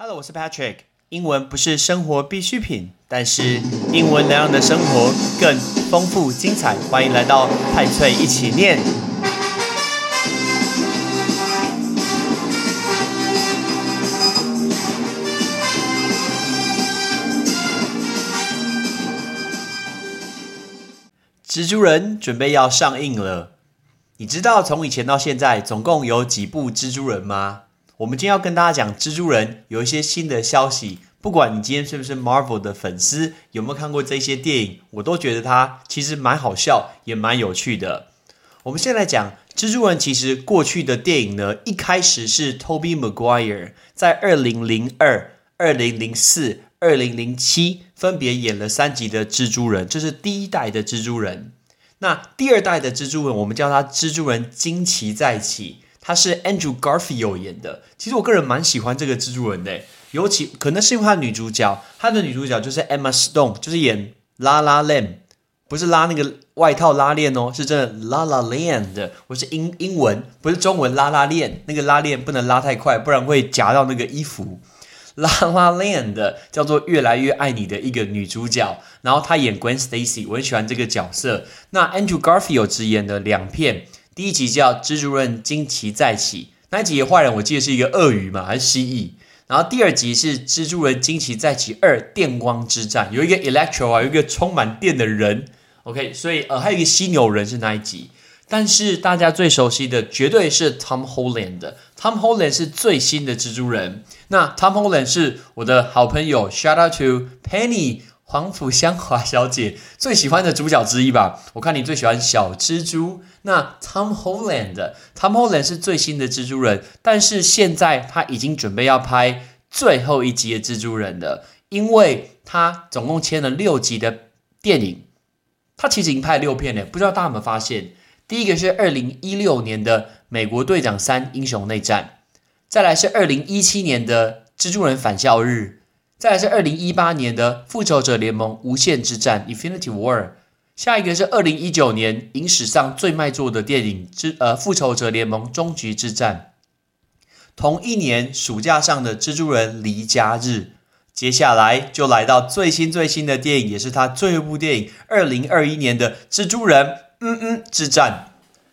Hello，我是 Patrick。英文不是生活必需品，但是英文能让你的生活更丰富精彩。欢迎来到派翠一起念。蜘蛛人准备要上映了，你知道从以前到现在总共有几部蜘蛛人吗？我们今天要跟大家讲蜘蛛人有一些新的消息。不管你今天是不是 Marvel 的粉丝，有没有看过这些电影，我都觉得它其实蛮好笑，也蛮有趣的。我们先来讲蜘蛛人，其实过去的电影呢，一开始是 Toby Maguire 在二零零二、二零零四、二零零七分别演了三集的蜘蛛人，这是第一代的蜘蛛人。那第二代的蜘蛛人，我们叫他蜘蛛人惊奇再起。他是 Andrew Garfield 演的，其实我个人蛮喜欢这个蜘蛛人的，尤其可能是因为他女主角，他的女主角就是 Emma Stone，就是演拉拉链，不是拉那个外套拉链哦，是真的拉拉链的，我是英英文，不是中文拉拉链，那个拉链不能拉太快，不然会夹到那个衣服。拉拉链的叫做越来越爱你的一个女主角，然后她演 Gwen Stacy，我很喜欢这个角色。那 Andrew Garfield 只演了两片。第一集叫《蜘蛛人惊奇再起》，那一集的坏人我记得是一个鳄鱼嘛，还是蜥蜴？然后第二集是《蜘蛛人惊奇再起二：电光之战》，有一个 Electro 啊，有一个充满电的人。OK，所以呃，还有一个犀牛人是那一集。但是大家最熟悉的绝对是 Tom Holland 的，Tom Holland 是最新的蜘蛛人。那 Tom Holland 是我的好朋友，Shout out to Penny。黄甫香华小姐最喜欢的主角之一吧？我看你最喜欢小蜘蛛。那 Tom Holland，Tom Holland 是最新的蜘蛛人，但是现在他已经准备要拍最后一集的蜘蛛人了，因为他总共签了六集的电影，他其实已经拍了六片了。不知道大家有没有发现？第一个是二零一六年的《美国队长三：英雄内战》，再来是二零一七年的《蜘蛛人返校日》。再来是二零一八年的《复仇者联盟：无限之战》（Infinity War），下一个是二零一九年影史上最卖座的电影之呃《复仇者联盟：终局之战》。同一年暑假上的《蜘蛛人离家日》，接下来就来到最新最新的电影，也是他最后一部电影，二零二一年的《蜘蛛人嗯嗯之战》。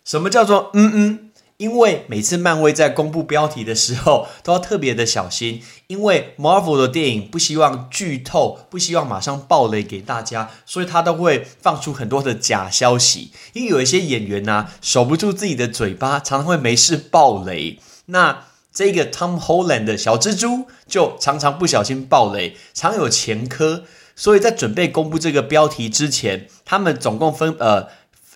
什么叫做嗯嗯？因为每次漫威在公布标题的时候都要特别的小心，因为 Marvel 的电影不希望剧透，不希望马上爆雷给大家，所以他都会放出很多的假消息。因为有一些演员呢守不住自己的嘴巴，常常会没事爆雷。那这个 Tom Holland 的小蜘蛛就常常不小心爆雷，常有前科。所以在准备公布这个标题之前，他们总共分呃。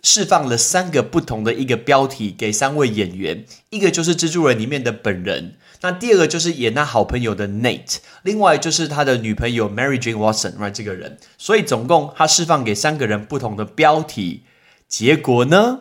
释放了三个不同的一个标题给三位演员，一个就是蜘蛛人里面的本人，那第二个就是演他好朋友的 Nate，另外就是他的女朋友 Mary Jane Watson，right 这个人，所以总共他释放给三个人不同的标题，结果呢，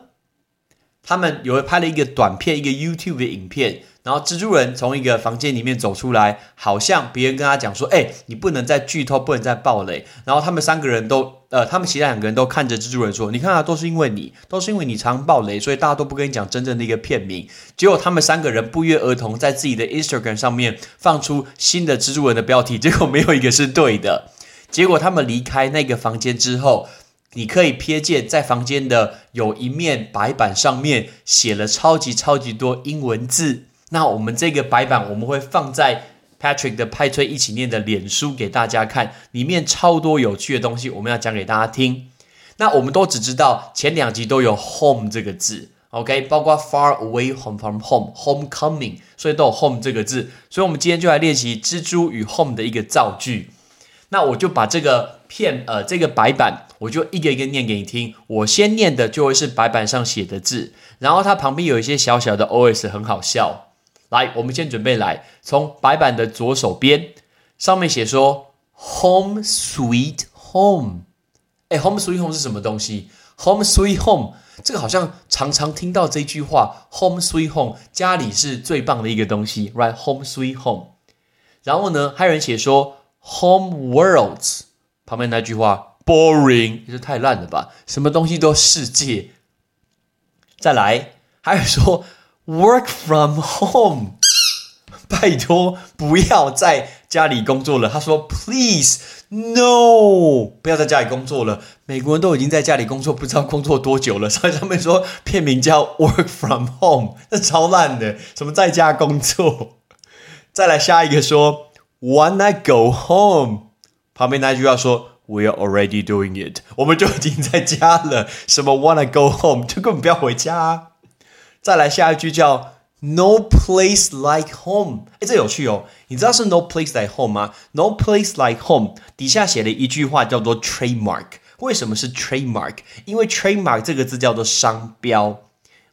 他们有拍了一个短片，一个 YouTube 的影片。然后蜘蛛人从一个房间里面走出来，好像别人跟他讲说：“哎，你不能再剧透，不能再暴雷。”然后他们三个人都，呃，他们其他两个人都看着蜘蛛人说：“你看啊，都是因为你，都是因为你常暴雷，所以大家都不跟你讲真正的一个片名。”结果他们三个人不约而同在自己的 Instagram 上面放出新的蜘蛛人的标题，结果没有一个是对的。结果他们离开那个房间之后，你可以瞥见在房间的有一面白板上面写了超级超级多英文字。那我们这个白板我们会放在 Patrick 的派崔一起念的脸书给大家看，里面超多有趣的东西，我们要讲给大家听。那我们都只知道前两集都有 home 这个字，OK，包括 far away home from home，homecoming，所以都有 home 这个字。所以，我们今天就来练习蜘蛛与 home 的一个造句。那我就把这个片呃这个白板，我就一个一个念给你听。我先念的就会是白板上写的字，然后它旁边有一些小小的 OS，很好笑。来，我们先准备来，从白板的左手边，上面写说 “Home Sweet Home”。哎，“Home Sweet Home” 是什么东西？“Home Sweet Home” 这个好像常常听到这句话，“Home Sweet Home” 家里是最棒的一个东西，Right？“Home Sweet Home”。然后呢，还有人写说 “Home Worlds”，旁边那句话 “Boring”，也是太烂了吧？什么东西都世界。再来，还有说。Work from home，拜托不要在家里工作了。他说：“Please no，不要在家里工作了。”美国人都已经在家里工作，不知道工作多久了。所以他们说片名叫 “Work from Home”，那超烂的，什么在家工作？再来下一个说 “Wanna go home”，旁边那句话说。We are already doing it，我们就已经在家了。什么 wanna go home，就根本不要回家。再来下一句叫 No place like home，哎，这有趣哦。你知道是 No place like home 吗？No place like home 底下写了一句话叫做 trademark。为什么是 trademark？因为 trademark 这个字叫做商标。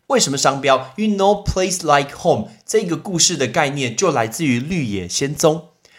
为什么商标？因为 No place like home 这个故事的概念就来自于《绿野仙踪》。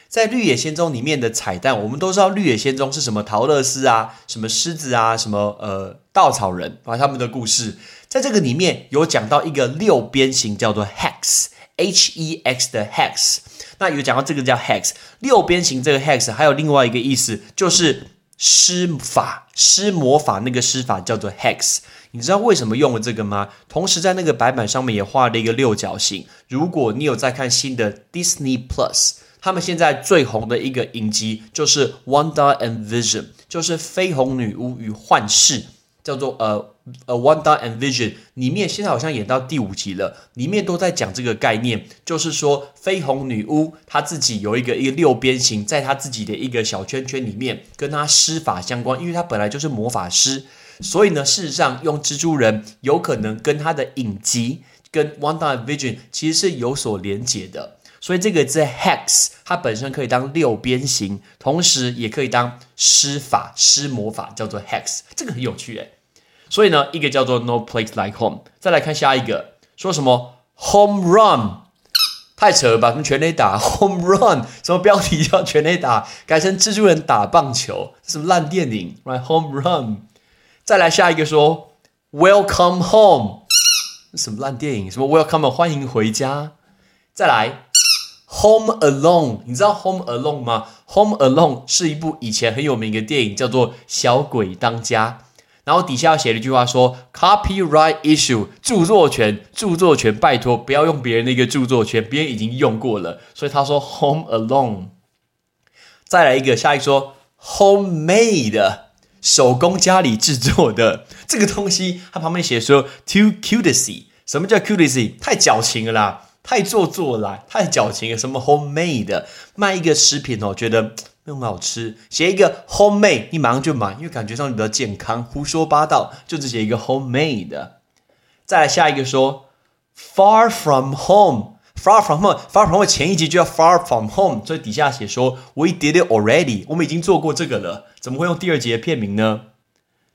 在《绿野仙踪》里面的彩蛋，我们都知道《绿野仙踪》是什么陶乐斯啊，什么狮子啊，什么呃稻草人啊，他们的故事，在这个里面有讲到一个六边形叫做 hex，h e x 的 hex，那有讲到这个叫 hex 六边形这个 hex，还有另外一个意思就是施法施魔法那个施法叫做 hex，你知道为什么用了这个吗？同时在那个白板上面也画了一个六角形，如果你有在看新的 Disney Plus。他们现在最红的一个影集就是《Wanda and Vision》，就是绯红女巫与幻视，叫做呃呃《Wanda and Vision》里面现在好像演到第五集了，里面都在讲这个概念，就是说绯红女巫她自己有一个一个六边形，在她自己的一个小圈圈里面，跟她施法相关，因为她本来就是魔法师，所以呢，事实上用蜘蛛人有可能跟她的影集跟《Wanda and Vision》其实是有所连结的。所以这个字 hex 它本身可以当六边形，同时也可以当施法、施魔法，叫做 hex，这个很有趣诶。所以呢，一个叫做 no place like home。再来看下一个，说什么 home run，太扯了吧？什么全垒打 home run，什么标题叫全垒打，改成蜘蛛人打棒球，什么烂电影？Right home run。再来下一个说 welcome home，什么烂电影？什么 welcome 欢迎回家？再来。Home Alone，你知道 Home Alone 吗？Home Alone 是一部以前很有名的电影，叫做《小鬼当家》。然后底下写了一句话说：“Copyright issue，著作权，著作权，拜托不要用别人的一个著作权，别人已经用过了。”所以他说 Home Alone。再来一个，下一说 Homemade，手工家里制作的这个东西，它旁边写说 Too cutesy，什么叫 cutesy？太矫情了啦。太做作了，太矫情了。什么 homemade 卖一个食品哦，觉得没有很好吃，写一个 homemade，你马上就买，因为感觉上比较健康。胡说八道，就只写一个 homemade。再来下一个说 far from home，far from home，far from home 前一集就要 far from home，所以底下写说 we did it already，我们已经做过这个了，怎么会用第二节的片名呢？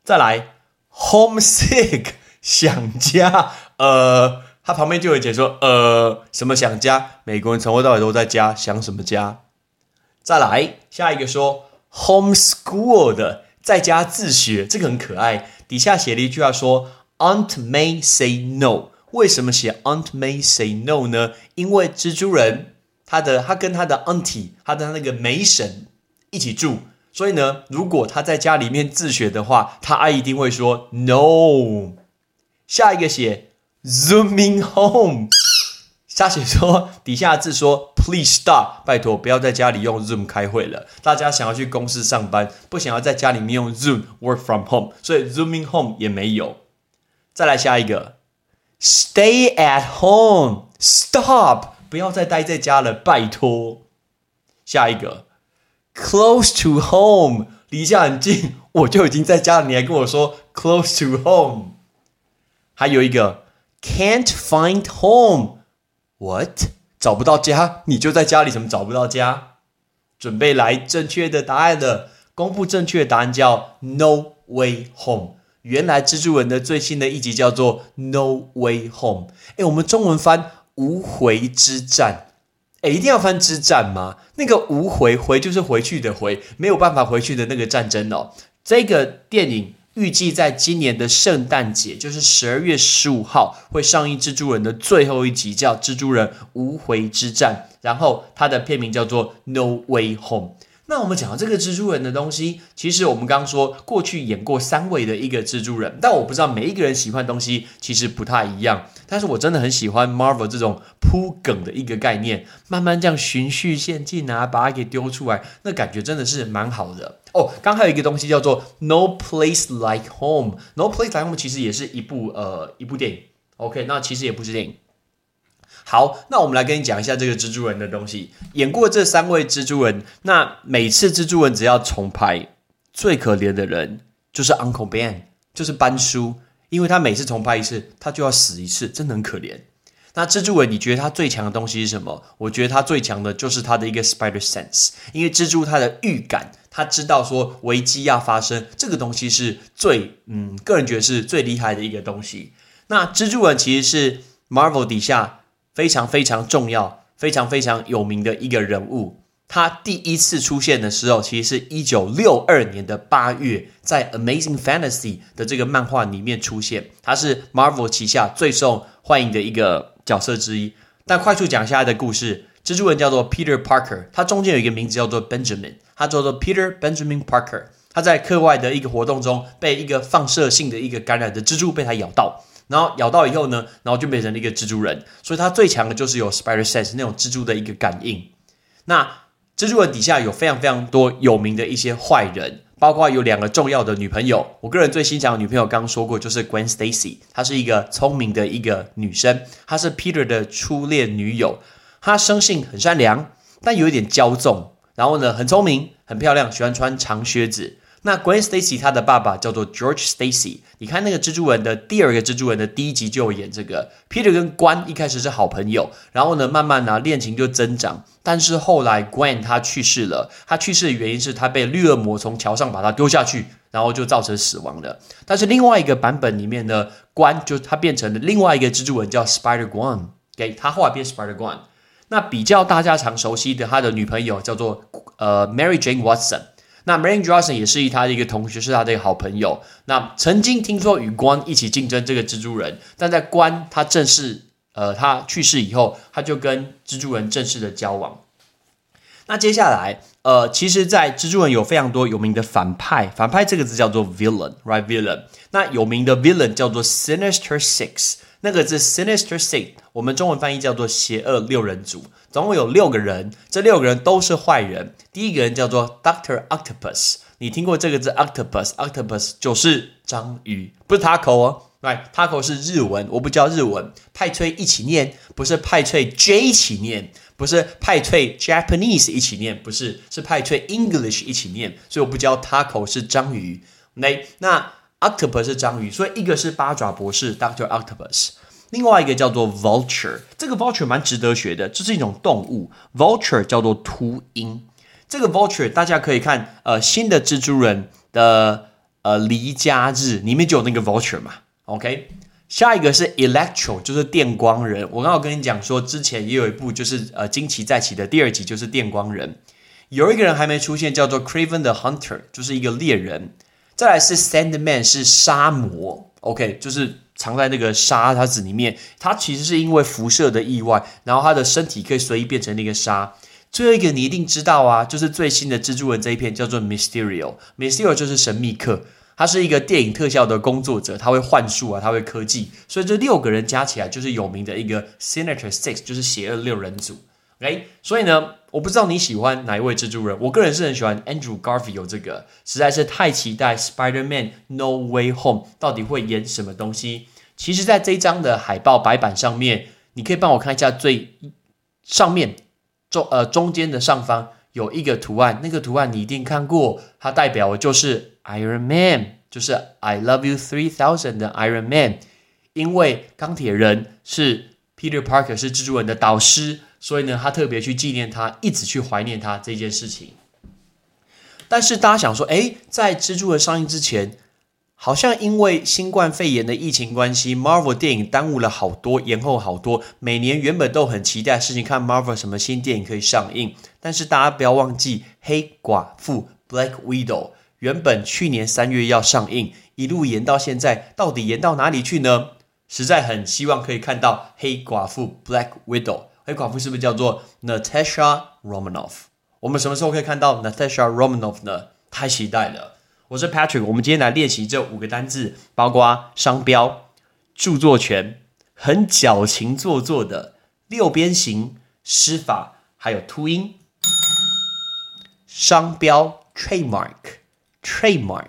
再来 homesick，想家，呃。他旁边就有解说，呃，什么想家？美国人从头到尾都在家，想什么家？再来下一个说，homeschool 的在家自学，这个很可爱。底下写了一句话说，Aunt May say no。为什么写 Aunt May say no 呢？因为蜘蛛人他的他跟他的 auntie，他的那个梅婶一起住，所以呢，如果他在家里面自学的话，他阿姨一定会说 no。下一个写。Zooming home，下写说底下字说 Please stop，拜托不要在家里用 Zoom 开会了。大家想要去公司上班，不想要在家里面用 Zoom work from home，所以 Zooming home 也没有。再来下一个，Stay at home，Stop，不要再待在家了，拜托。下一个，Close to home，离家很近，我就已经在家了，你还跟我说 Close to home。还有一个。Can't find home. What? 找不到家？你就在家里，怎么找不到家？准备来正确的答案了。公布正确的答案叫 No Way Home。原来蜘蛛人的最新的一集叫做 No Way Home。哎，我们中文翻无回之战。哎，一定要翻之战吗？那个无回回就是回去的回，没有办法回去的那个战争哦。这个电影。预计在今年的圣诞节，就是十二月十五号，会上映蜘蛛人的最后一集，叫《蜘蛛人无回之战》。然后它的片名叫做《No Way Home》。那我们讲到这个蜘蛛人的东西，其实我们刚刚说过去演过三位的一个蜘蛛人，但我不知道每一个人喜欢的东西其实不太一样。但是我真的很喜欢 Marvel 这种铺梗的一个概念，慢慢这样循序渐进啊，把它给丢出来，那感觉真的是蛮好的哦。刚还有一个东西叫做 No Place Like Home，No Place Like Home 其实也是一部呃一部电影。OK，那其实也不是电影。好，那我们来跟你讲一下这个蜘蛛人的东西。演过这三位蜘蛛人，那每次蜘蛛人只要重拍，最可怜的人就是 Uncle Ben，就是班叔，因为他每次重拍一次，他就要死一次，真的很可怜。那蜘蛛人，你觉得他最强的东西是什么？我觉得他最强的就是他的一个 Spider Sense，因为蜘蛛它的预感，他知道说危机要发生，这个东西是最嗯，个人觉得是最厉害的一个东西。那蜘蛛人其实是 Marvel 底下。非常非常重要、非常非常有名的一个人物。他第一次出现的时候，其实是一九六二年的八月，在《Amazing Fantasy》的这个漫画里面出现。他是 Marvel 旗下最受欢迎的一个角色之一。但快速讲一下他的故事：蜘蛛人叫做 Peter Parker，他中间有一个名字叫做 Benjamin，他叫做 Peter Benjamin Parker。他在课外的一个活动中，被一个放射性的一个感染的蜘蛛被他咬到。然后咬到以后呢，然后就变成了一个蜘蛛人，所以他最强的就是有 spider sense 那种蜘蛛的一个感应。那蜘蛛人底下有非常非常多有名的一些坏人，包括有两个重要的女朋友。我个人最欣赏的女朋友，刚刚说过就是 Gwen Stacy，她是一个聪明的一个女生，她是 Peter 的初恋女友。她生性很善良，但有一点骄纵，然后呢很聪明、很漂亮，喜欢穿长靴子。那 Gwen Stacy 她的爸爸叫做 George Stacy，你看那个蜘蛛人的第二个蜘蛛人的第一集就有演这个 Peter 跟关一开始是好朋友，然后呢慢慢呢恋情就增长，但是后来 Gwen 她去世了，她去世的原因是她被绿恶魔从桥上把她丢下去，然后就造成死亡了。但是另外一个版本里面呢，关就他变成了另外一个蜘蛛人叫 Spider Gwen，给他后来变 Spider Gwen。那比较大家常熟悉的他的女朋友叫做呃 Mary Jane Watson。那 Marine Johnson 也是他的一个同学，是他的一个好朋友。那曾经听说与关一起竞争这个蜘蛛人，但在关他正式呃他去世以后，他就跟蜘蛛人正式的交往。那接下来呃，其实，在蜘蛛人有非常多有名的反派，反派这个字叫做 villain，right villain。那有名的 villain 叫做 Sinister Six，那个字 Sinister Six，我们中文翻译叫做邪恶六人组。总共有六个人，这六个人都是坏人。第一个人叫做 Doctor Octopus，你听过这个字 Octopus？Octopus 就是章鱼，不是 Taco 哦。来，Taco 是日文，我不教日文。派翠一起念，不是派翠 J 一起念，不是派翠 Japanese 一起念，不是，是派翠 English 一起念。所以我不教 Taco 是章鱼。那那 Octopus 是章鱼，所以一个是八爪博士 Doctor Octopus。另外一个叫做 vulture，这个 vulture 蛮值得学的，这是一种动物。vulture 叫做秃鹰。这个 vulture 大家可以看，呃，新的蜘蛛人的呃离家日里面就有那个 vulture 嘛。OK，下一个是 electro，就是电光人。我刚好跟你讲说，之前也有一部就是呃惊奇再起的第二集就是电光人。有一个人还没出现，叫做 Craven the Hunter，就是一个猎人。再来是 Sandman，是沙魔。OK，就是。藏在那个沙它子里面，它其实是因为辐射的意外，然后它的身体可以随意变成那个沙。最后一个你一定知道啊，就是最新的蜘蛛人这一片叫做 Mysterio，Mysterio 就是神秘客，他是一个电影特效的工作者，他会幻术啊，他会科技，所以这六个人加起来就是有名的一个 Sinister Six，就是邪恶六人组。OK，所以呢，我不知道你喜欢哪一位蜘蛛人，我个人是很喜欢 Andrew Garfield 这个，实在是太期待 Spider-Man No Way Home 到底会演什么东西。其实，在这一张的海报白板上面，你可以帮我看一下最上面中呃中间的上方有一个图案，那个图案你一定看过，它代表的就是 Iron Man，就是 I Love You Three Thousand 的 Iron Man。因为钢铁人是 Peter Parker 是蜘蛛人的导师，所以呢，他特别去纪念他，一直去怀念他这件事情。但是大家想说，哎，在蜘蛛人上映之前。好像因为新冠肺炎的疫情关系，Marvel 电影耽误了好多，延后好多。每年原本都很期待事情，看 Marvel 什么新电影可以上映。但是大家不要忘记，黑寡妇 Black Widow 原本去年三月要上映，一路延到现在，到底延到哪里去呢？实在很希望可以看到黑寡妇 Black Widow。黑寡妇是不是叫做 Natasha Romanoff？我们什么时候可以看到 Natasha Romanoff 呢？太期待了！我是 Patrick，我们今天来练习这五个单字，包括商标、著作权、很矫情做作的六边形、施法，还有秃鹰。商标 （Trademark） Trademark，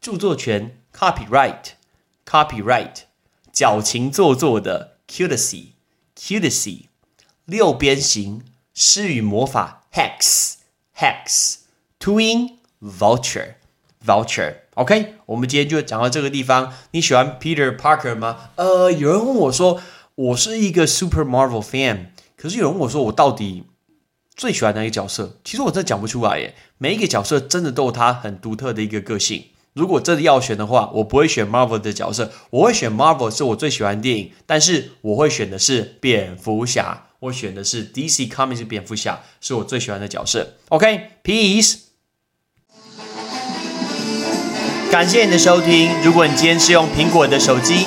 著作权 （copyright），copyright，矫情做作的 （cutesy），cutesy，六边形。诗与魔法，hex，hex，秃鹰，vulture，vulture，OK，我们今天就讲到这个地方。你喜欢 Peter Parker 吗？呃，有人问我说，我是一个 Super Marvel fan，可是有人问我说，我到底最喜欢哪一个角色？其实我真的讲不出来耶。每一个角色真的都有他很独特的一个个性。如果真的要选的话，我不会选 Marvel 的角色，我会选 Marvel 是我最喜欢的电影，但是我会选的是蝙蝠侠。我选的是 DC Comics 蝙蝠侠，是我最喜欢的角色。OK，Peace。感谢你的收听。如果你今天是用苹果的手机，